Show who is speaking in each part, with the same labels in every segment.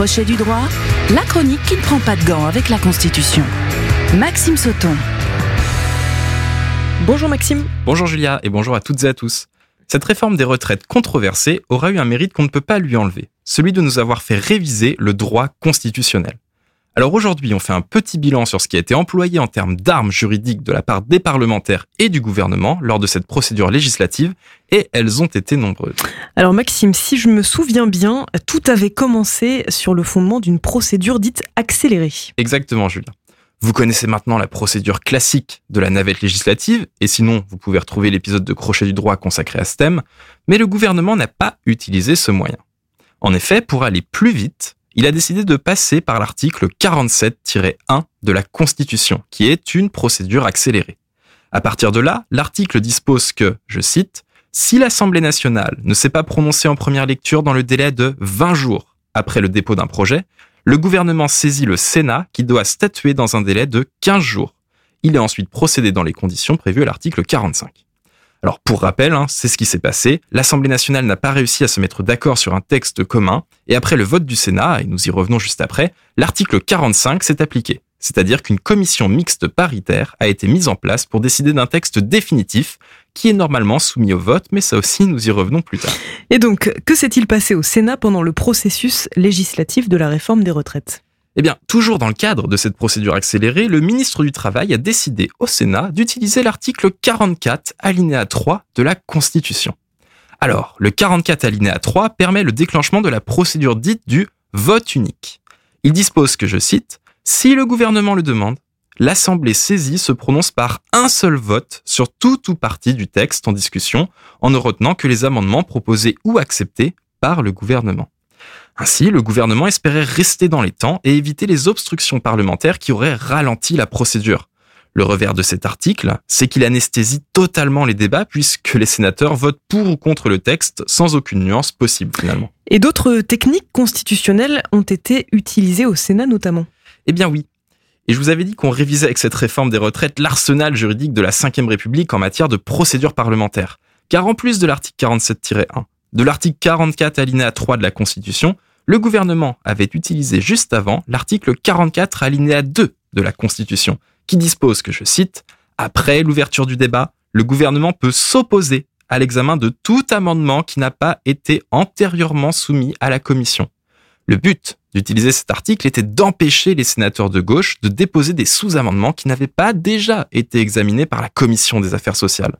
Speaker 1: Crochet du droit, la chronique qui ne prend pas de gants avec la Constitution. Maxime Sauton.
Speaker 2: Bonjour Maxime.
Speaker 3: Bonjour Julia et bonjour à toutes et à tous. Cette réforme des retraites controversée aura eu un mérite qu'on ne peut pas lui enlever, celui de nous avoir fait réviser le droit constitutionnel. Alors aujourd'hui, on fait un petit bilan sur ce qui a été employé en termes d'armes juridiques de la part des parlementaires et du gouvernement lors de cette procédure législative, et elles ont été nombreuses.
Speaker 2: Alors Maxime, si je me souviens bien, tout avait commencé sur le fondement d'une procédure dite accélérée.
Speaker 3: Exactement, Julien. Vous connaissez maintenant la procédure classique de la navette législative, et sinon, vous pouvez retrouver l'épisode de Crochet du droit consacré à ce thème, mais le gouvernement n'a pas utilisé ce moyen. En effet, pour aller plus vite, il a décidé de passer par l'article 47-1 de la Constitution, qui est une procédure accélérée. À partir de là, l'article dispose que, je cite, si l'Assemblée nationale ne s'est pas prononcée en première lecture dans le délai de 20 jours après le dépôt d'un projet, le gouvernement saisit le Sénat qui doit statuer dans un délai de 15 jours. Il est ensuite procédé dans les conditions prévues à l'article 45. Alors pour rappel, hein, c'est ce qui s'est passé. L'Assemblée nationale n'a pas réussi à se mettre d'accord sur un texte commun, et après le vote du Sénat, et nous y revenons juste après, l'article 45 s'est appliqué. C'est-à-dire qu'une commission mixte paritaire a été mise en place pour décider d'un texte définitif qui est normalement soumis au vote, mais ça aussi nous y revenons plus tard.
Speaker 2: Et donc, que s'est-il passé au Sénat pendant le processus législatif de la réforme des retraites?
Speaker 3: Eh bien, toujours dans le cadre de cette procédure accélérée, le ministre du Travail a décidé au Sénat d'utiliser l'article 44 alinéa 3 de la Constitution. Alors, le 44 alinéa 3 permet le déclenchement de la procédure dite du vote unique. Il dispose que, je cite, si le gouvernement le demande, l'Assemblée saisie se prononce par un seul vote sur tout ou partie du texte en discussion, en ne retenant que les amendements proposés ou acceptés par le gouvernement. Ainsi, le gouvernement espérait rester dans les temps et éviter les obstructions parlementaires qui auraient ralenti la procédure. Le revers de cet article, c'est qu'il anesthésie totalement les débats puisque les sénateurs votent pour ou contre le texte sans aucune nuance possible finalement.
Speaker 2: Et d'autres techniques constitutionnelles ont été utilisées au Sénat notamment
Speaker 3: Eh bien oui. Et je vous avais dit qu'on révisait avec cette réforme des retraites l'arsenal juridique de la Ve République en matière de procédure parlementaire. Car en plus de l'article 47-1, de l'article 44 alinéa 3 de la Constitution, le gouvernement avait utilisé juste avant l'article 44 alinéa 2 de la Constitution, qui dispose que, je cite, Après l'ouverture du débat, le gouvernement peut s'opposer à l'examen de tout amendement qui n'a pas été antérieurement soumis à la Commission. Le but d'utiliser cet article était d'empêcher les sénateurs de gauche de déposer des sous-amendements qui n'avaient pas déjà été examinés par la Commission des affaires sociales.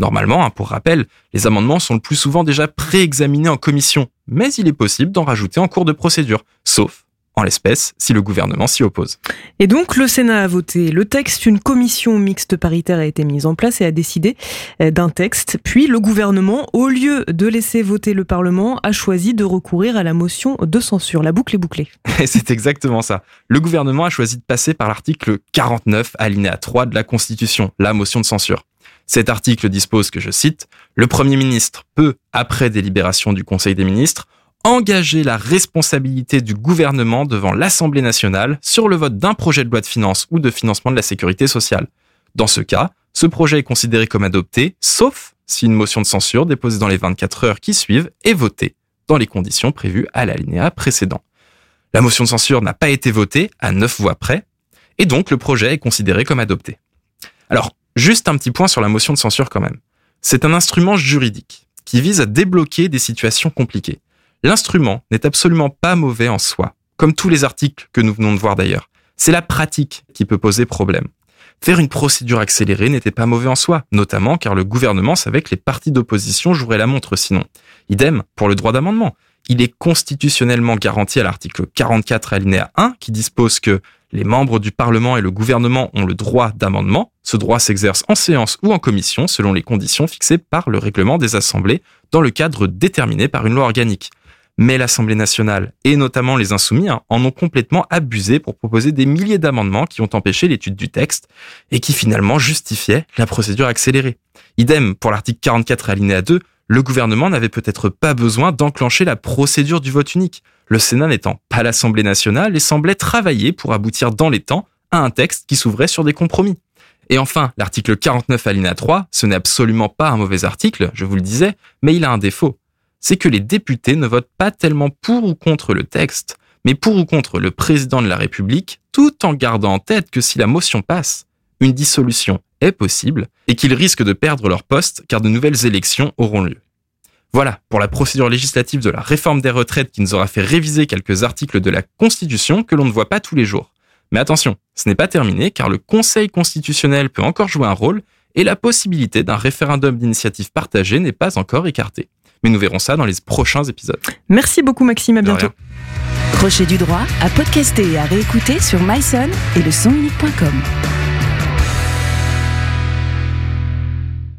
Speaker 3: Normalement, hein, pour rappel, les amendements sont le plus souvent déjà pré-examinés en commission, mais il est possible d'en rajouter en cours de procédure, sauf en l'espèce si le gouvernement s'y oppose.
Speaker 2: Et donc le Sénat a voté le texte, une commission mixte paritaire a été mise en place et a décidé euh, d'un texte, puis le gouvernement, au lieu de laisser voter le Parlement, a choisi de recourir à la motion de censure. La boucle est bouclée.
Speaker 3: C'est exactement ça. Le gouvernement a choisi de passer par l'article 49 alinéa 3 de la Constitution, la motion de censure. Cet article dispose que, je cite, le Premier ministre peut, après délibération du Conseil des ministres, engager la responsabilité du gouvernement devant l'Assemblée nationale sur le vote d'un projet de loi de finances ou de financement de la sécurité sociale. Dans ce cas, ce projet est considéré comme adopté, sauf si une motion de censure déposée dans les 24 heures qui suivent est votée dans les conditions prévues à l'alinéa précédent. La motion de censure n'a pas été votée à 9 voix près, et donc le projet est considéré comme adopté. Alors, Juste un petit point sur la motion de censure quand même. C'est un instrument juridique qui vise à débloquer des situations compliquées. L'instrument n'est absolument pas mauvais en soi, comme tous les articles que nous venons de voir d'ailleurs. C'est la pratique qui peut poser problème. Faire une procédure accélérée n'était pas mauvais en soi, notamment car le gouvernement savait que les partis d'opposition joueraient la montre sinon. Idem pour le droit d'amendement. Il est constitutionnellement garanti à l'article 44 alinéa 1 qui dispose que les membres du Parlement et le gouvernement ont le droit d'amendement. Ce droit s'exerce en séance ou en commission selon les conditions fixées par le règlement des assemblées dans le cadre déterminé par une loi organique. Mais l'Assemblée nationale, et notamment les insoumis, hein, en ont complètement abusé pour proposer des milliers d'amendements qui ont empêché l'étude du texte et qui finalement justifiaient la procédure accélérée. Idem pour l'article 44 alinéa 2, le gouvernement n'avait peut-être pas besoin d'enclencher la procédure du vote unique le Sénat n'étant pas l'Assemblée nationale et semblait travailler pour aboutir dans les temps à un texte qui s'ouvrait sur des compromis. Et enfin, l'article 49 alinéa 3, ce n'est absolument pas un mauvais article, je vous le disais, mais il a un défaut. C'est que les députés ne votent pas tellement pour ou contre le texte, mais pour ou contre le président de la République, tout en gardant en tête que si la motion passe, une dissolution est possible et qu'ils risquent de perdre leur poste car de nouvelles élections auront lieu. Voilà pour la procédure législative de la réforme des retraites qui nous aura fait réviser quelques articles de la Constitution que l'on ne voit pas tous les jours. Mais attention, ce n'est pas terminé car le Conseil constitutionnel peut encore jouer un rôle et la possibilité d'un référendum d'initiative partagée n'est pas encore écartée. Mais nous verrons ça dans les prochains épisodes.
Speaker 2: Merci beaucoup Maxime, à bientôt.
Speaker 1: Crochet du droit à podcaster et à réécouter sur myson et le.